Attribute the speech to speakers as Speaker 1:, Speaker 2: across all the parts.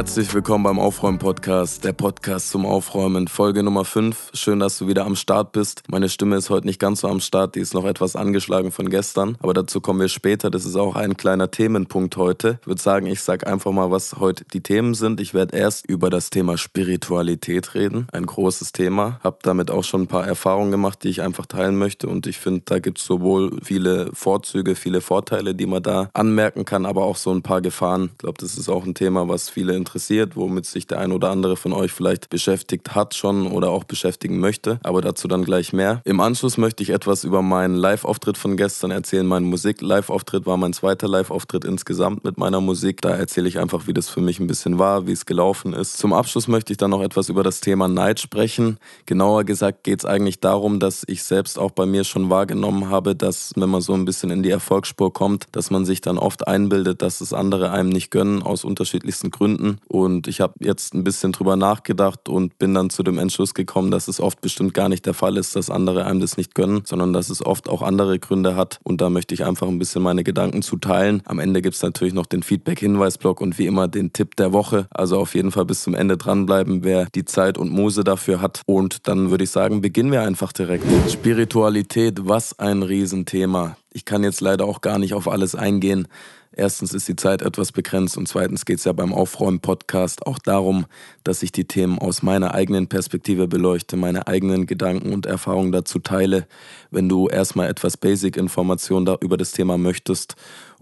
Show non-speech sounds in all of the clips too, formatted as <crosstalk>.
Speaker 1: Herzlich willkommen beim Aufräumen-Podcast, der Podcast zum Aufräumen, Folge Nummer 5. Schön, dass du wieder am Start bist. Meine Stimme ist heute nicht ganz so am Start, die ist noch etwas angeschlagen von gestern, aber dazu kommen wir später. Das ist auch ein kleiner Themenpunkt heute. Ich würde sagen, ich sage einfach mal, was heute die Themen sind. Ich werde erst über das Thema Spiritualität reden, ein großes Thema. Habe damit auch schon ein paar Erfahrungen gemacht, die ich einfach teilen möchte und ich finde, da gibt es sowohl viele Vorzüge, viele Vorteile, die man da anmerken kann, aber auch so ein paar Gefahren. Ich glaube, das ist auch ein Thema, was viele interessiert, womit sich der ein oder andere von euch vielleicht beschäftigt hat schon oder auch beschäftigen möchte. Aber dazu dann gleich mehr. Im Anschluss möchte ich etwas über meinen Live-Auftritt von gestern erzählen. Mein Musik-Live-Auftritt war mein zweiter Live-Auftritt insgesamt mit meiner Musik. Da erzähle ich einfach, wie das für mich ein bisschen war, wie es gelaufen ist. Zum Abschluss möchte ich dann noch etwas über das Thema Neid sprechen. Genauer gesagt geht es eigentlich darum, dass ich selbst auch bei mir schon wahrgenommen habe, dass wenn man so ein bisschen in die Erfolgsspur kommt, dass man sich dann oft einbildet, dass es andere einem nicht gönnen, aus unterschiedlichsten Gründen und ich habe jetzt ein bisschen drüber nachgedacht und bin dann zu dem Entschluss gekommen, dass es oft bestimmt gar nicht der Fall ist, dass andere einem das nicht gönnen, sondern dass es oft auch andere Gründe hat. Und da möchte ich einfach ein bisschen meine Gedanken zu teilen. Am Ende gibt es natürlich noch den Feedback-Hinweis-Blog und wie immer den Tipp der Woche. Also auf jeden Fall bis zum Ende dranbleiben, wer die Zeit und Muse dafür hat. Und dann würde ich sagen, beginnen wir einfach direkt. Spiritualität, was ein Riesenthema. Ich kann jetzt leider auch gar nicht auf alles eingehen. Erstens ist die Zeit etwas begrenzt und zweitens geht es ja beim Aufräumen-Podcast auch darum, dass ich die Themen aus meiner eigenen Perspektive beleuchte, meine eigenen Gedanken und Erfahrungen dazu teile. Wenn du erstmal etwas Basic-Informationen über das Thema möchtest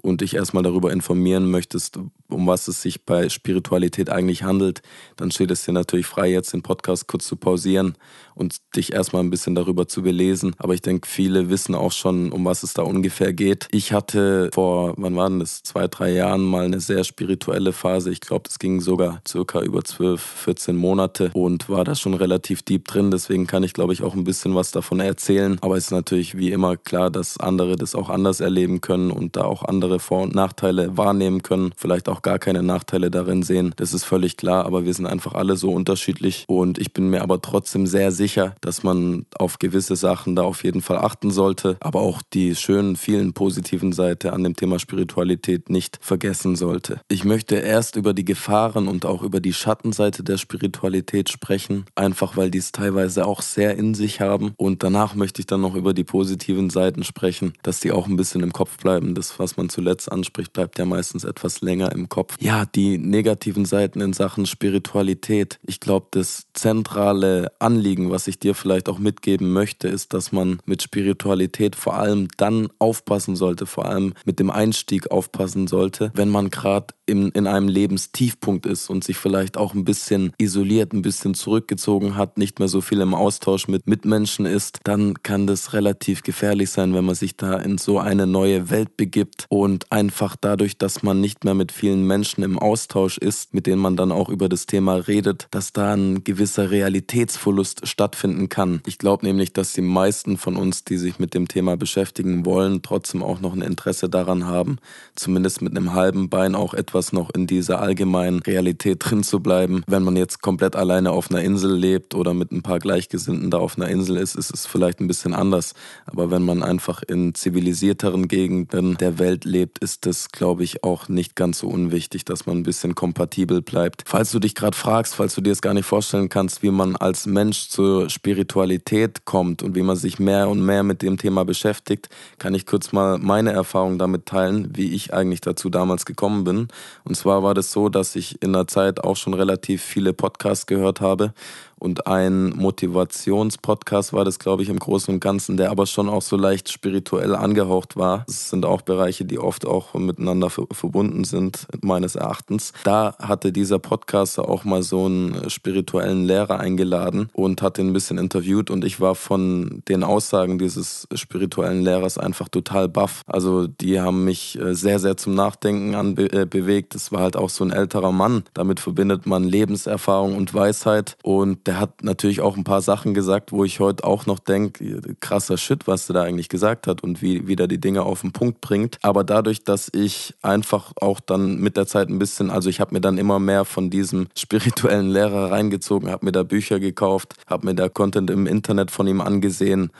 Speaker 1: und dich erstmal darüber informieren möchtest, um was es sich bei Spiritualität eigentlich handelt, dann steht es dir natürlich frei, jetzt den Podcast kurz zu pausieren und dich erstmal ein bisschen darüber zu belesen. Aber ich denke, viele wissen auch schon, um was es da ungefähr geht. Ich hatte vor, wann waren das, zwei, drei Jahren mal eine sehr spirituelle Phase. Ich glaube, das ging sogar circa über zwölf, 14 Monate und war da schon relativ deep drin. Deswegen kann ich, glaube ich, auch ein bisschen was davon erzählen. Aber es ist natürlich wie immer klar, dass andere das auch anders erleben können und da auch andere Vor- und Nachteile wahrnehmen können. Vielleicht auch gar keine Nachteile darin sehen. Das ist völlig klar, aber wir sind einfach alle so unterschiedlich und ich bin mir aber trotzdem sehr sicher, dass man auf gewisse Sachen da auf jeden Fall achten sollte, aber auch die schönen, vielen positiven Seiten an dem Thema Spiritualität nicht vergessen sollte. Ich möchte erst über die Gefahren und auch über die Schattenseite der Spiritualität sprechen, einfach weil die es teilweise auch sehr in sich haben und danach möchte ich dann noch über die positiven Seiten sprechen, dass die auch ein bisschen im Kopf bleiben. Das, was man zuletzt anspricht, bleibt ja meistens etwas länger im Kopf. Ja, die negativen Seiten in Sachen Spiritualität. Ich glaube, das zentrale Anliegen, was ich dir vielleicht auch mitgeben möchte, ist, dass man mit Spiritualität vor allem dann aufpassen sollte, vor allem mit dem Einstieg aufpassen sollte, wenn man gerade in, in einem Lebenstiefpunkt ist und sich vielleicht auch ein bisschen isoliert, ein bisschen zurückgezogen hat, nicht mehr so viel im Austausch mit Mitmenschen ist, dann kann das relativ gefährlich sein, wenn man sich da in so eine neue Welt begibt und einfach dadurch, dass man nicht mehr mit vielen Menschen im Austausch ist, mit denen man dann auch über das Thema redet, dass da ein gewisser Realitätsverlust stattfinden kann. Ich glaube nämlich, dass die meisten von uns, die sich mit dem Thema beschäftigen wollen, trotzdem auch noch ein Interesse daran haben, zumindest mit einem halben Bein auch etwas noch in dieser allgemeinen Realität drin zu bleiben. Wenn man jetzt komplett alleine auf einer Insel lebt oder mit ein paar Gleichgesinnten da auf einer Insel ist, ist es vielleicht ein bisschen anders. Aber wenn man einfach in zivilisierteren Gegenden der Welt lebt, ist das, glaube ich, auch nicht ganz so unwichtig, dass man ein bisschen kompatibel bleibt. Falls du dich gerade fragst, falls du dir es gar nicht vorstellen kannst, wie man als Mensch zur Spiritualität kommt und wie man sich mehr und mehr mit dem Thema beschäftigt, kann ich kurz mal meine Erfahrung damit teilen, wie ich eigentlich dazu damals gekommen bin. Und zwar war das so, dass ich in der Zeit auch schon relativ viele Podcasts gehört habe und ein Motivationspodcast war das, glaube ich, im Großen und Ganzen, der aber schon auch so leicht spirituell angehaucht war. Es sind auch Bereiche, die oft auch miteinander verbunden sind, meines Erachtens. Da hatte dieser Podcaster auch mal so einen spirituellen Lehrer eingeladen und hat ihn ein bisschen interviewt und ich war von den Aussagen dieses spirituellen Lehrers einfach total baff. Also die haben mich äh, sehr, sehr zum Nachdenken anbewegt. Äh, es war halt auch so ein älterer Mann. Damit verbindet man Lebenserfahrung und Weisheit und der hat natürlich auch ein paar Sachen gesagt, wo ich heute auch noch denke, krasser Shit, was der da eigentlich gesagt hat und wie, wie der die Dinge auf den Punkt bringt. Aber dadurch, dass ich einfach auch dann mit der Zeit ein bisschen, also ich habe mir dann immer mehr von diesem spirituellen Lehrer reingezogen, habe mir da Bücher gekauft, habe mir da Content im Internet von ihm angesehen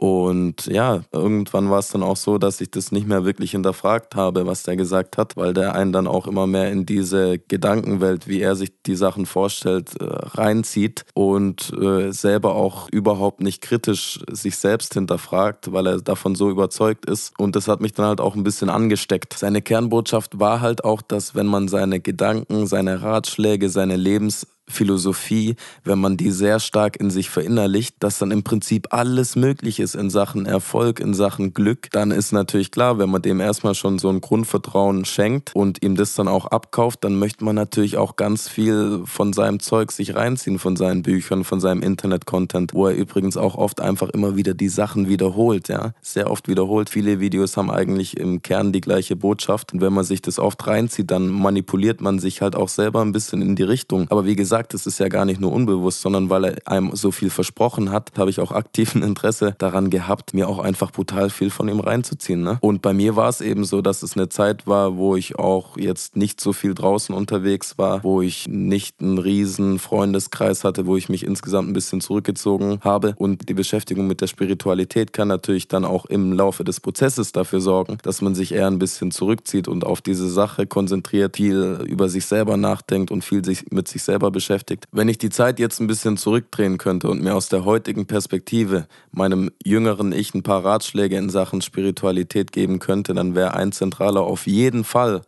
Speaker 1: Und ja, irgendwann war es dann auch so, dass ich das nicht mehr wirklich hinterfragt habe, was der gesagt hat, weil der einen dann auch immer mehr in diese Gedankenwelt, wie er sich die Sachen vorstellt, äh, reinzieht und äh, selber auch überhaupt nicht kritisch sich selbst hinterfragt, weil er davon so überzeugt ist. Und das hat mich dann halt auch ein bisschen angesteckt. Seine Kernbotschaft war halt auch, dass wenn man seine Gedanken, seine Ratschläge, seine Lebens Philosophie, wenn man die sehr stark in sich verinnerlicht, dass dann im Prinzip alles möglich ist in Sachen Erfolg, in Sachen Glück, dann ist natürlich klar, wenn man dem erstmal schon so ein Grundvertrauen schenkt und ihm das dann auch abkauft, dann möchte man natürlich auch ganz viel von seinem Zeug sich reinziehen, von seinen Büchern, von seinem Internet-Content, wo er übrigens auch oft einfach immer wieder die Sachen wiederholt, ja, sehr oft wiederholt. Viele Videos haben eigentlich im Kern die gleiche Botschaft und wenn man sich das oft reinzieht, dann manipuliert man sich halt auch selber ein bisschen in die Richtung. Aber wie gesagt, gesagt, es ist ja gar nicht nur unbewusst, sondern weil er einem so viel versprochen hat, habe ich auch aktiven Interesse daran gehabt, mir auch einfach brutal viel von ihm reinzuziehen. Ne? Und bei mir war es eben so, dass es eine Zeit war, wo ich auch jetzt nicht so viel draußen unterwegs war, wo ich nicht einen riesen Freundeskreis hatte, wo ich mich insgesamt ein bisschen zurückgezogen habe. Und die Beschäftigung mit der Spiritualität kann natürlich dann auch im Laufe des Prozesses dafür sorgen, dass man sich eher ein bisschen zurückzieht und auf diese Sache konzentriert, viel über sich selber nachdenkt und viel sich mit sich selber beschäftigt beschäftigt. Wenn ich die Zeit jetzt ein bisschen zurückdrehen könnte und mir aus der heutigen Perspektive meinem jüngeren Ich ein paar Ratschläge in Sachen Spiritualität geben könnte, dann wäre ein zentraler auf jeden Fall,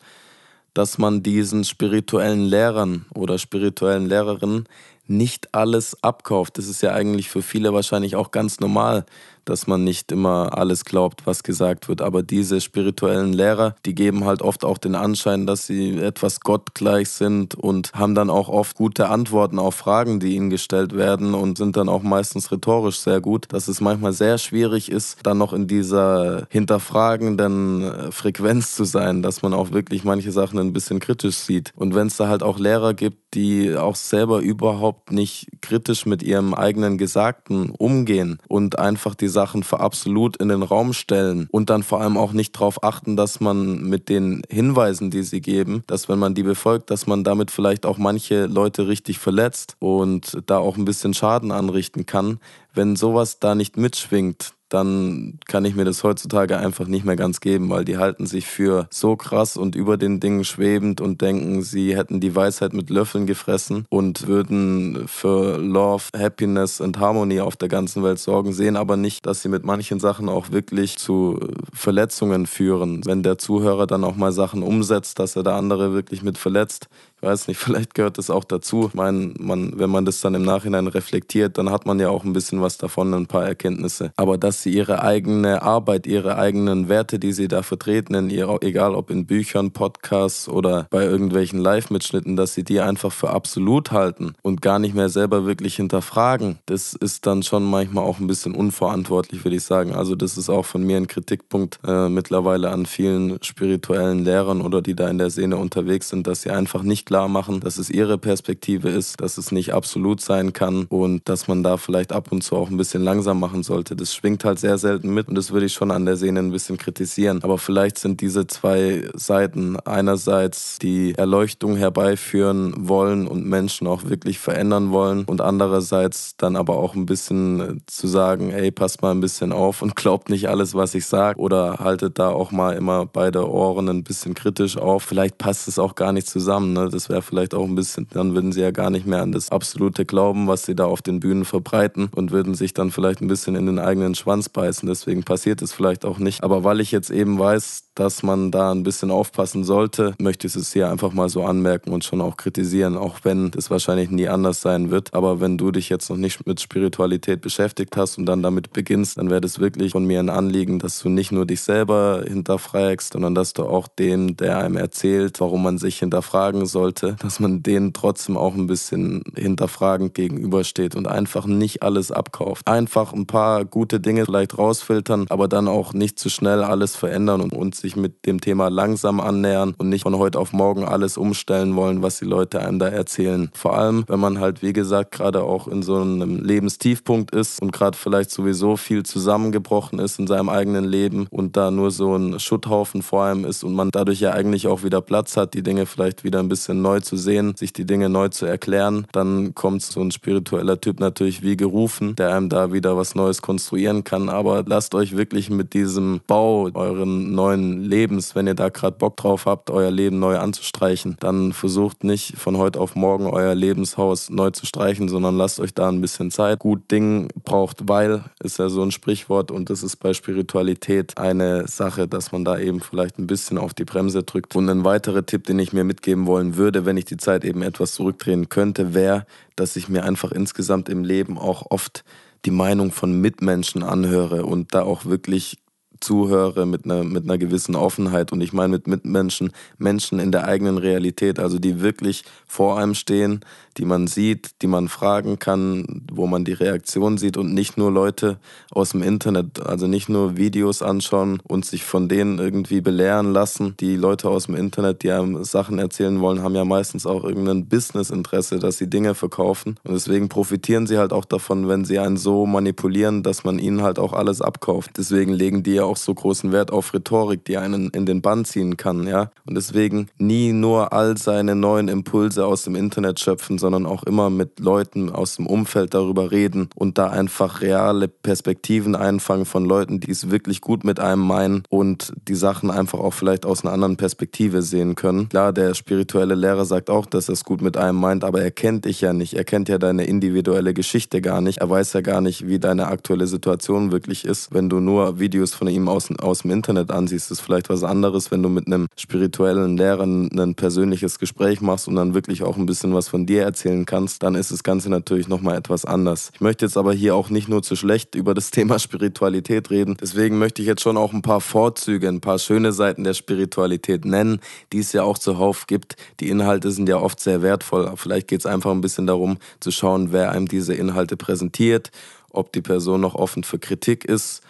Speaker 1: dass man diesen spirituellen Lehrern oder spirituellen Lehrerinnen nicht alles abkauft. Das ist ja eigentlich für viele wahrscheinlich auch ganz normal, dass man nicht immer alles glaubt, was gesagt wird. Aber diese spirituellen Lehrer, die geben halt oft auch den Anschein, dass sie etwas gottgleich sind und haben dann auch oft gute Antworten auf Fragen, die ihnen gestellt werden und sind dann auch meistens rhetorisch sehr gut, dass es manchmal sehr schwierig ist, dann noch in dieser hinterfragenden äh, Frequenz zu sein, dass man auch wirklich manche Sachen ein bisschen kritisch sieht. Und wenn es da halt auch Lehrer gibt, die auch selber überhaupt nicht kritisch mit ihrem eigenen Gesagten umgehen und einfach die Sachen für absolut in den Raum stellen und dann vor allem auch nicht darauf achten, dass man mit den Hinweisen, die sie geben, dass wenn man die befolgt, dass man damit vielleicht auch manche Leute richtig verletzt und da auch ein bisschen Schaden anrichten kann. Wenn sowas da nicht mitschwingt, dann kann ich mir das heutzutage einfach nicht mehr ganz geben, weil die halten sich für so krass und über den Dingen schwebend und denken, sie hätten die Weisheit mit Löffeln gefressen und würden für Love, Happiness und Harmony auf der ganzen Welt sorgen, sehen aber nicht, dass sie mit manchen Sachen auch wirklich zu Verletzungen führen. Wenn der Zuhörer dann auch mal Sachen umsetzt, dass er der andere wirklich mit verletzt, weiß nicht, vielleicht gehört das auch dazu. Ich meine, man, wenn man das dann im Nachhinein reflektiert, dann hat man ja auch ein bisschen was davon, ein paar Erkenntnisse. Aber dass sie ihre eigene Arbeit, ihre eigenen Werte, die sie da vertreten, in ihrer, egal ob in Büchern, Podcasts oder bei irgendwelchen Live-Mitschnitten, dass sie die einfach für absolut halten und gar nicht mehr selber wirklich hinterfragen, das ist dann schon manchmal auch ein bisschen unverantwortlich, würde ich sagen. Also das ist auch von mir ein Kritikpunkt äh, mittlerweile an vielen spirituellen Lehrern oder die da in der Szene unterwegs sind, dass sie einfach nicht klar machen, dass es ihre Perspektive ist, dass es nicht absolut sein kann und dass man da vielleicht ab und zu auch ein bisschen langsam machen sollte. Das schwingt halt sehr selten mit und das würde ich schon an der Szene ein bisschen kritisieren. Aber vielleicht sind diese zwei Seiten einerseits die Erleuchtung herbeiführen wollen und Menschen auch wirklich verändern wollen und andererseits dann aber auch ein bisschen zu sagen, ey, passt mal ein bisschen auf und <laughs> glaubt nicht alles, was ich sage oder haltet da auch mal immer beide Ohren ein bisschen kritisch auf. Vielleicht passt es auch gar nicht zusammen. Ne? Das das wäre vielleicht auch ein bisschen, dann würden sie ja gar nicht mehr an das absolute Glauben, was sie da auf den Bühnen verbreiten und würden sich dann vielleicht ein bisschen in den eigenen Schwanz beißen. Deswegen passiert es vielleicht auch nicht. Aber weil ich jetzt eben weiß, dass man da ein bisschen aufpassen sollte, möchte ich es hier einfach mal so anmerken und schon auch kritisieren, auch wenn das wahrscheinlich nie anders sein wird. Aber wenn du dich jetzt noch nicht mit Spiritualität beschäftigt hast und dann damit beginnst, dann wäre das wirklich von mir ein Anliegen, dass du nicht nur dich selber hinterfragst, sondern dass du auch dem, der einem erzählt, warum man sich hinterfragen sollte, dass man denen trotzdem auch ein bisschen hinterfragend gegenübersteht und einfach nicht alles abkauft. Einfach ein paar gute Dinge vielleicht rausfiltern, aber dann auch nicht zu schnell alles verändern und, und sich mit dem Thema langsam annähern und nicht von heute auf morgen alles umstellen wollen, was die Leute einem da erzählen. Vor allem, wenn man halt, wie gesagt, gerade auch in so einem Lebenstiefpunkt ist und gerade vielleicht sowieso viel zusammengebrochen ist in seinem eigenen Leben und da nur so ein Schutthaufen vor einem ist und man dadurch ja eigentlich auch wieder Platz hat, die Dinge vielleicht wieder ein bisschen bisschen neu zu sehen, sich die Dinge neu zu erklären. Dann kommt so ein spiritueller Typ natürlich wie gerufen, der einem da wieder was Neues konstruieren kann. Aber lasst euch wirklich mit diesem Bau euren neuen Lebens, wenn ihr da gerade Bock drauf habt, euer Leben neu anzustreichen, dann versucht nicht von heute auf morgen euer Lebenshaus neu zu streichen, sondern lasst euch da ein bisschen Zeit. Gut Ding braucht Weil, ist ja so ein Sprichwort und das ist bei Spiritualität eine Sache, dass man da eben vielleicht ein bisschen auf die Bremse drückt. Und ein weiterer Tipp, den ich mir mitgeben wollen würde, wenn ich die Zeit eben etwas zurückdrehen könnte, wäre, dass ich mir einfach insgesamt im Leben auch oft die Meinung von Mitmenschen anhöre und da auch wirklich zuhöre mit einer, mit einer gewissen Offenheit. Und ich meine mit Mitmenschen, Menschen in der eigenen Realität, also die wirklich vor einem stehen, die man sieht, die man fragen kann, wo man die Reaktion sieht und nicht nur Leute aus dem Internet, also nicht nur Videos anschauen und sich von denen irgendwie belehren lassen. Die Leute aus dem Internet, die einem Sachen erzählen wollen, haben ja meistens auch irgendein Businessinteresse, dass sie Dinge verkaufen. Und deswegen profitieren sie halt auch davon, wenn sie einen so manipulieren, dass man ihnen halt auch alles abkauft. Deswegen legen die ja auch so großen Wert auf Rhetorik, die einen in den Bann ziehen kann, ja. Und deswegen nie nur all seine neuen Impulse aus dem Internet schöpfen, sondern auch immer mit Leuten aus dem Umfeld darüber reden und da einfach reale Perspektiven einfangen von Leuten, die es wirklich gut mit einem meinen und die Sachen einfach auch vielleicht aus einer anderen Perspektive sehen können. Klar, der spirituelle Lehrer sagt auch, dass er es gut mit einem meint, aber er kennt dich ja nicht. Er kennt ja deine individuelle Geschichte gar nicht. Er weiß ja gar nicht, wie deine aktuelle Situation wirklich ist. Wenn du nur Videos von ihm aus, aus dem Internet ansiehst, ist vielleicht was anderes, wenn du mit einem spirituellen Lehrer ein persönliches Gespräch machst und dann wirklich auch ein bisschen was von dir erzählen kannst, dann ist das Ganze natürlich nochmal etwas anders. Ich möchte jetzt aber hier auch nicht nur zu schlecht über das <laughs> Thema Spiritualität reden. Deswegen möchte ich jetzt schon auch ein paar Vorzüge, ein paar schöne Seiten der Spiritualität nennen, die es ja auch zuhauf gibt. Die Inhalte sind ja oft sehr wertvoll. Vielleicht geht es einfach ein bisschen darum zu schauen, wer einem diese Inhalte präsentiert, ob die Person noch offen für Kritik ist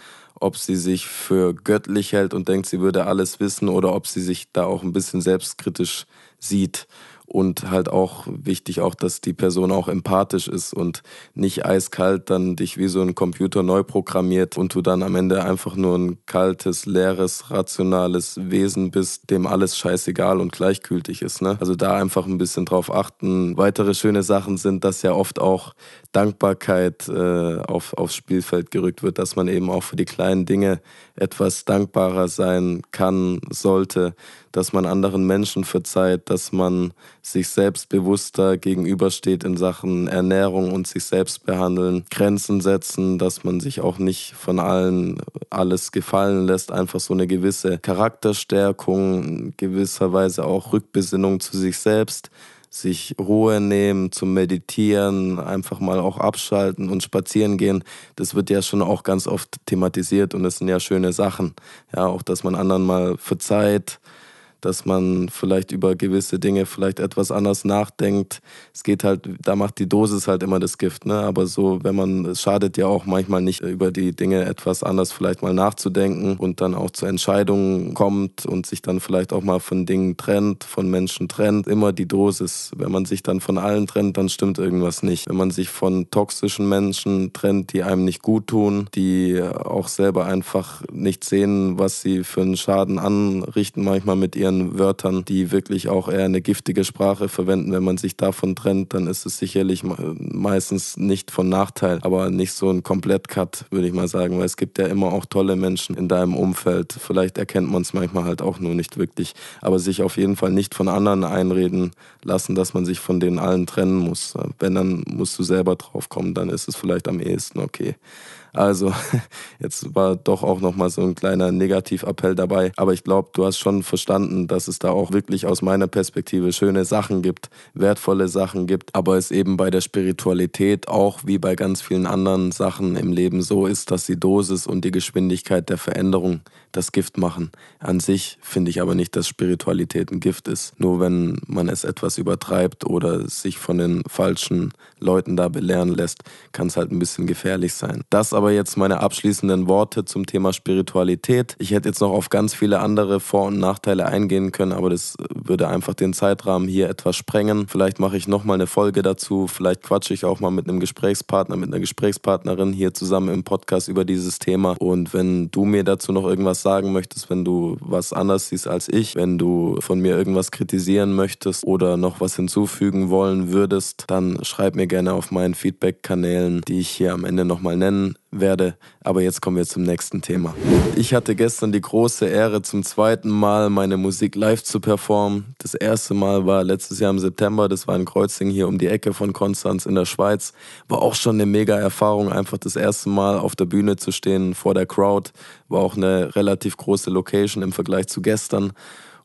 Speaker 1: ob sie sich für göttlich hält und denkt, sie würde alles wissen oder ob sie sich da auch ein bisschen selbstkritisch sieht und halt auch wichtig auch, dass die Person auch empathisch ist und nicht eiskalt dann dich wie so ein Computer neu programmiert und du dann am Ende einfach nur ein kaltes, leeres, rationales Wesen bist, dem alles scheißegal und gleichgültig ist. Ne? Also da einfach ein bisschen drauf achten. Weitere schöne Sachen sind, dass ja oft auch Dankbarkeit äh, auf, aufs Spielfeld gerückt wird, dass man eben auch für die kleinen Dinge etwas dankbarer sein kann, sollte, dass man anderen Menschen verzeiht, dass man sich selbstbewusster gegenübersteht in Sachen Ernährung und sich selbst behandeln, Grenzen setzen, dass man sich auch nicht von allen alles gefallen lässt, einfach so eine gewisse Charakterstärkung, gewisserweise auch Rückbesinnung zu sich selbst sich Ruhe nehmen, zum Meditieren, einfach mal auch abschalten und spazieren gehen. Das wird ja schon auch ganz oft thematisiert und das sind ja schöne Sachen. Ja, auch dass man anderen mal verzeiht, dass man vielleicht über gewisse Dinge vielleicht etwas anders nachdenkt. Es geht halt, da macht die Dosis halt immer das Gift, ne? Aber so, wenn man, es schadet ja auch manchmal nicht, über die Dinge etwas anders vielleicht mal nachzudenken und dann auch zu Entscheidungen kommt und sich dann vielleicht auch mal von Dingen trennt, von Menschen trennt. Immer die Dosis. Wenn man sich dann von allen trennt, dann stimmt irgendwas nicht. Wenn man sich von toxischen Menschen trennt, die einem nicht gut tun, die auch selber einfach nicht sehen, was sie für einen Schaden anrichten, manchmal mit ihren ihren Wörtern, die wirklich auch eher eine giftige Sprache verwenden. Wenn man sich davon trennt, dann ist es sicherlich meistens nicht von Nachteil, aber nicht so ein Komplett-Cut, würde ich mal sagen, weil es gibt ja immer auch tolle Menschen in deinem Umfeld. Vielleicht erkennt man es manchmal halt auch nur nicht wirklich, aber sich auf jeden Fall nicht von anderen einreden lassen, dass man sich von denen allen trennen muss. Wenn, dann musst du selber drauf kommen, dann ist es vielleicht am ehesten okay. Also <laughs> jetzt war doch auch nochmal so ein kleiner Negativappell dabei. Aber ich glaube, du hast schon verstanden, dass es da auch wirklich aus meiner Perspektive schöne Sachen gibt, wertvolle Sachen gibt. Aber es eben bei der Spiritualität auch wie bei ganz vielen anderen Sachen im Leben so ist, dass die Dosis und die Geschwindigkeit der Veränderung das Gift machen. An sich finde ich aber nicht, dass Spiritualität ein Gift ist. Nur wenn man es etwas übertreibt oder sich von den falschen Leuten da belehren lässt, kann es halt ein bisschen gefährlich sein. Das aber jetzt meine abschließenden Worte zum Thema Spiritualität. Ich hätte jetzt noch auf ganz viele andere Vor- und Nachteile eingehen eingehen können, aber das würde einfach den Zeitrahmen hier etwas sprengen. Vielleicht mache ich nochmal eine Folge dazu, vielleicht quatsche ich auch mal mit einem Gesprächspartner, mit einer Gesprächspartnerin hier zusammen im Podcast über dieses Thema. Und wenn du mir dazu noch irgendwas sagen möchtest, wenn du was anders siehst als ich, wenn du von mir irgendwas kritisieren möchtest oder noch was hinzufügen wollen würdest, dann schreib mir gerne auf meinen Feedback-Kanälen, die ich hier am Ende nochmal nennen werde. Aber jetzt kommen wir zum nächsten Thema. Ich hatte gestern die große Ehre, zum zweiten Mal meine Musik live zu performen. Das erste Mal war letztes Jahr im September, das war in Kreuzing hier um die Ecke von Konstanz in der Schweiz. War auch schon eine mega Erfahrung, einfach das erste Mal auf der Bühne zu stehen vor der Crowd. War auch eine relativ große Location im Vergleich zu gestern.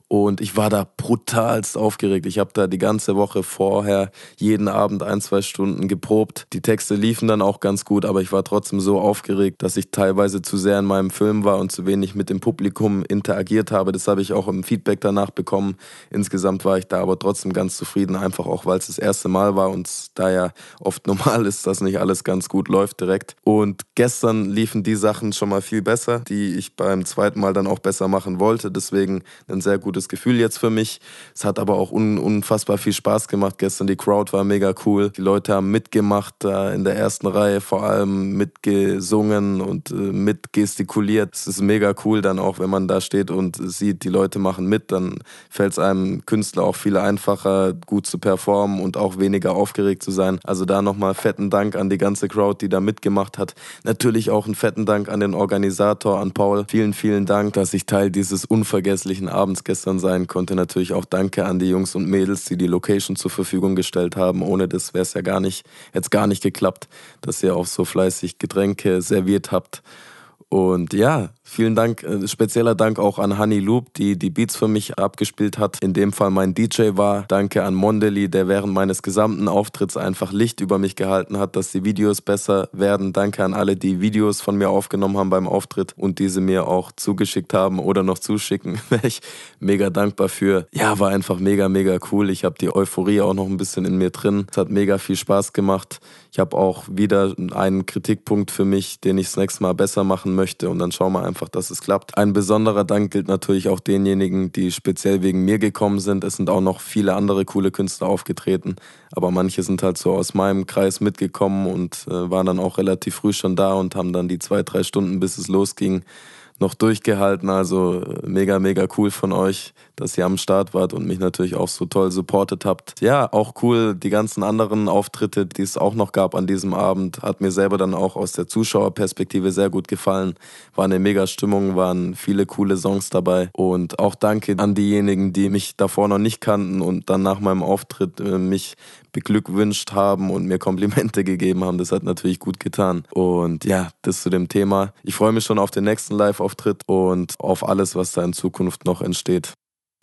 Speaker 1: Und ich war da brutalst aufgeregt. Ich habe da die ganze Woche vorher jeden Abend ein, zwei Stunden geprobt. Die Texte liefen dann auch ganz gut, aber ich war trotzdem so aufgeregt, dass ich teilweise zu sehr in meinem Film war und zu wenig mit dem Publikum interagiert habe. Das habe ich auch im Feedback danach bekommen. Insgesamt war ich da aber trotzdem ganz zufrieden, einfach auch, weil es das erste Mal war und da ja oft <laughs> normal ist, dass nicht alles ganz gut läuft direkt. Und gestern liefen die Sachen schon mal viel besser, die ich beim zweiten Mal dann auch besser machen wollte. Deswegen ein sehr gutes gutes Gefühl jetzt für mich. Es hat aber auch un unfassbar viel Spaß gemacht gestern. Die Crowd war mega cool. Die Leute haben mitgemacht, da in der ersten Reihe vor allem mitgesungen und äh, mitgestikuliert. Es ist mega cool dann auch, wenn man da steht und sieht, die Leute machen mit, dann fällt es einem Künstler auch viel einfacher, gut zu performen und auch weniger aufgeregt zu sein. Also da nochmal fetten Dank an die ganze Crowd, die da mitgemacht hat. Natürlich auch einen fetten Dank an den Organisator, an Paul. Vielen, vielen Dank, dass ich Teil dieses unvergesslichen Abends gestern gestern sein konnte. Natürlich auch danke an die Jungs und Mädels, die die Location zur Verfügung gestellt haben. Ohne das wäre es ja gar nicht, jetzt gar nicht geklappt, dass ihr auch so fleißig Getränke serviert habt. Und ja, Vielen Dank, äh, spezieller Dank auch an Honey Loop, die die Beats für mich abgespielt hat. In dem Fall mein DJ war. Danke an Mondeli, der während meines gesamten Auftritts einfach Licht über mich gehalten hat, dass die Videos besser werden. Danke an alle, die Videos von mir aufgenommen haben beim Auftritt und diese mir auch zugeschickt haben oder noch zuschicken. <laughs> Wäre ich mega dankbar für. Ja, war einfach mega, mega cool. Ich habe die Euphorie auch noch ein bisschen in mir drin. Es hat mega viel Spaß gemacht. Ich habe auch wieder einen Kritikpunkt für mich, den ich das nächste Mal besser machen möchte und dann schauen wir einfach dass es klappt. Ein besonderer Dank gilt natürlich auch denjenigen, die speziell wegen mir gekommen sind. Es sind auch noch viele andere coole Künstler aufgetreten, aber manche sind halt so aus meinem Kreis mitgekommen und äh, waren dann auch relativ früh schon da und haben dann die zwei, drei Stunden, bis es losging, noch durchgehalten. Also äh, mega, mega cool von euch, dass ihr am Start wart und mich natürlich auch so toll supportet habt. Ja, auch cool, die ganzen anderen Auftritte, die es auch noch gab an diesem Abend, hat mir selber dann auch aus der Zuschauerperspektive sehr gut gefallen. War eine mega Stimmung, waren viele coole Songs dabei. Und auch danke an diejenigen, die mich davor noch nicht kannten und dann nach meinem Auftritt äh, mich beglückwünscht haben und mir Komplimente <laughs> gegeben haben. Das hat natürlich gut getan. Und ja, das zu dem Thema. Ich freue mich schon auf den nächsten Live-Auftritt und auf alles, was da in Zukunft noch entsteht.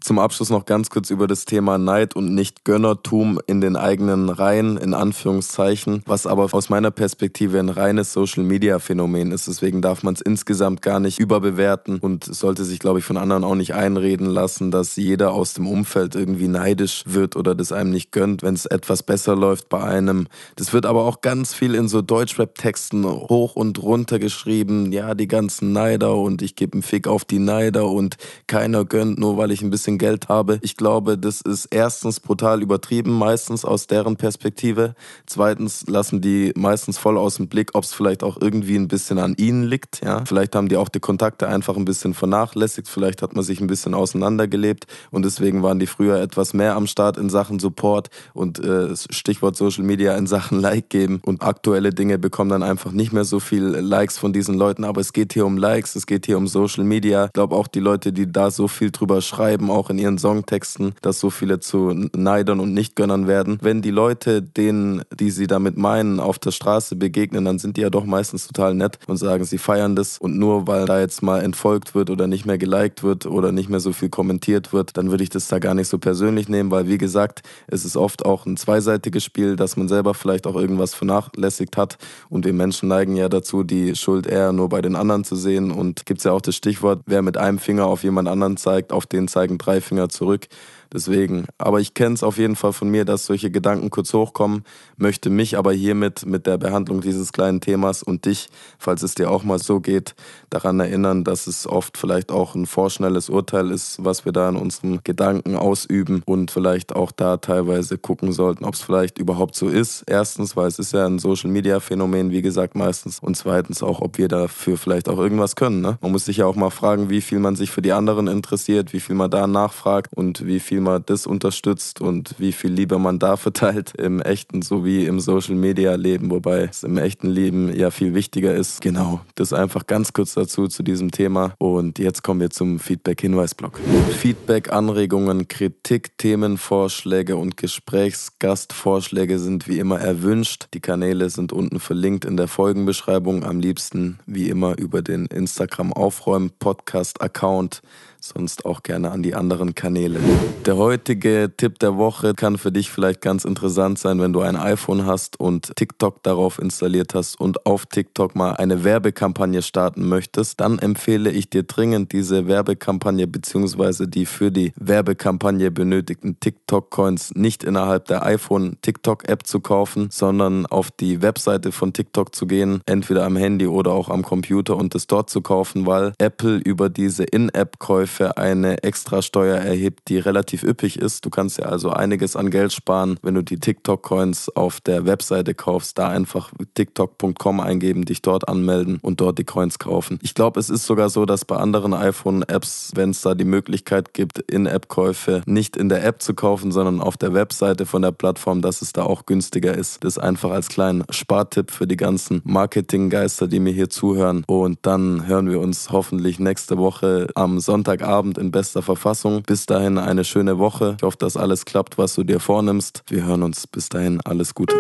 Speaker 1: Zum Abschluss noch ganz kurz über das Thema Neid und Nicht-Gönnertum in den eigenen Reihen, in Anführungszeichen, was aber aus meiner Perspektive ein reines Social-Media-Phänomen ist. Deswegen darf man es insgesamt gar nicht überbewerten und sollte sich, glaube ich, von anderen auch nicht einreden lassen, dass jeder aus dem Umfeld irgendwie neidisch wird oder das einem nicht gönnt, wenn es etwas besser läuft bei einem. Das wird aber auch ganz viel in so Deutschrap-Texten hoch und runter geschrieben. Ja, die ganzen Neider und ich gebe einen Fick auf die Neider und keiner gönnt, nur weil ich ein bisschen bisschen Geld habe. Ich glaube, das ist erstens brutal übertrieben, meistens aus deren Perspektive. Zweitens lassen die meistens voll aus dem Blick, ob es vielleicht auch irgendwie ein bisschen an ihnen liegt. Ja? Vielleicht haben die auch die Kontakte einfach ein bisschen vernachlässigt. Vielleicht hat man sich ein bisschen auseinandergelebt und deswegen waren die früher etwas mehr am Start in Sachen Support und äh, Stichwort Social Media in Sachen Like geben. Und aktuelle Dinge bekommen dann einfach nicht mehr so viel Likes von diesen Leuten. Aber es geht hier um Likes, es geht hier um Social Media. Ich glaube auch die Leute, die da so viel drüber schreiben, auch in ihren Songtexten, dass so viele zu Neidern und Nichtgönnern werden. Wenn die Leute, denen, die sie damit meinen, auf der Straße begegnen, dann sind die ja doch meistens total nett und sagen, sie feiern das. Und nur weil da jetzt mal entfolgt wird oder nicht mehr geliked wird oder nicht mehr so viel kommentiert wird, dann würde ich das da gar nicht so persönlich nehmen, weil wie gesagt, es ist oft auch ein zweiseitiges Spiel, dass man selber vielleicht auch irgendwas vernachlässigt hat und wir Menschen neigen ja dazu, die Schuld eher nur bei den anderen zu sehen und gibt es ja auch das Stichwort, wer mit einem Finger auf jemand anderen zeigt, auf den zeigen drei Finger zurück. Deswegen, aber ich kenne es auf jeden Fall von mir, dass solche Gedanken kurz hochkommen, möchte mich aber hiermit mit der Behandlung dieses kleinen Themas und dich, falls es dir auch mal so geht, daran erinnern, dass es oft vielleicht auch ein vorschnelles Urteil ist, was wir da in unseren Gedanken ausüben und vielleicht auch da teilweise gucken sollten, ob es vielleicht überhaupt so ist. Erstens, weil es ist ja ein Social-Media-Phänomen, wie gesagt, meistens. Und zweitens auch, ob wir dafür vielleicht auch irgendwas können. Ne? Man muss sich ja auch mal fragen, wie viel man sich für die anderen interessiert, wie viel man da nachfragt und wie viel man das unterstützt und wie viel Liebe man da verteilt im echten sowie im Social-Media-Leben, wobei es im echten Leben ja viel wichtiger ist. Genau, das einfach ganz kurz dazu zu diesem Thema. Und jetzt kommen wir zum Feedback-Hinweisblock. Feedback, Anregungen, Kritik, Themenvorschläge und Gesprächsgastvorschläge sind wie immer erwünscht. Die Kanäle sind unten verlinkt in der Folgenbeschreibung. Am liebsten wie immer über den Instagram Aufräumen Podcast Account sonst auch gerne an die anderen Kanäle. Der heutige Tipp der Woche kann für dich vielleicht ganz interessant sein, wenn du ein iPhone hast und TikTok darauf installiert hast und auf TikTok mal eine Werbekampagne starten möchtest, dann empfehle ich dir dringend diese Werbekampagne bzw. die für die Werbekampagne benötigten TikTok-Coins nicht innerhalb der iPhone TikTok-App zu kaufen, sondern auf die Webseite von TikTok zu gehen, entweder am Handy oder auch am Computer und es dort zu kaufen, weil Apple über diese In-App-Käufe für eine Extrasteuer erhebt, die relativ üppig ist. Du kannst ja also einiges an Geld sparen, wenn du die TikTok-Coins auf der Webseite kaufst. Da einfach tiktok.com eingeben, dich dort anmelden und dort die Coins kaufen. Ich glaube, es ist sogar so, dass bei anderen iPhone-Apps, wenn es da die Möglichkeit gibt, In-App-Käufe nicht in der App zu kaufen, sondern auf der Webseite von der Plattform, dass es da auch günstiger ist. Das einfach als kleinen Spartipp für die ganzen Marketinggeister, die mir hier zuhören. Und dann hören wir uns hoffentlich nächste Woche am Sonntag Sonntagabend in bester Verfassung. Bis dahin eine schöne Woche. Ich hoffe, dass alles klappt, was du dir vornimmst. Wir hören uns. Bis dahin alles Gute.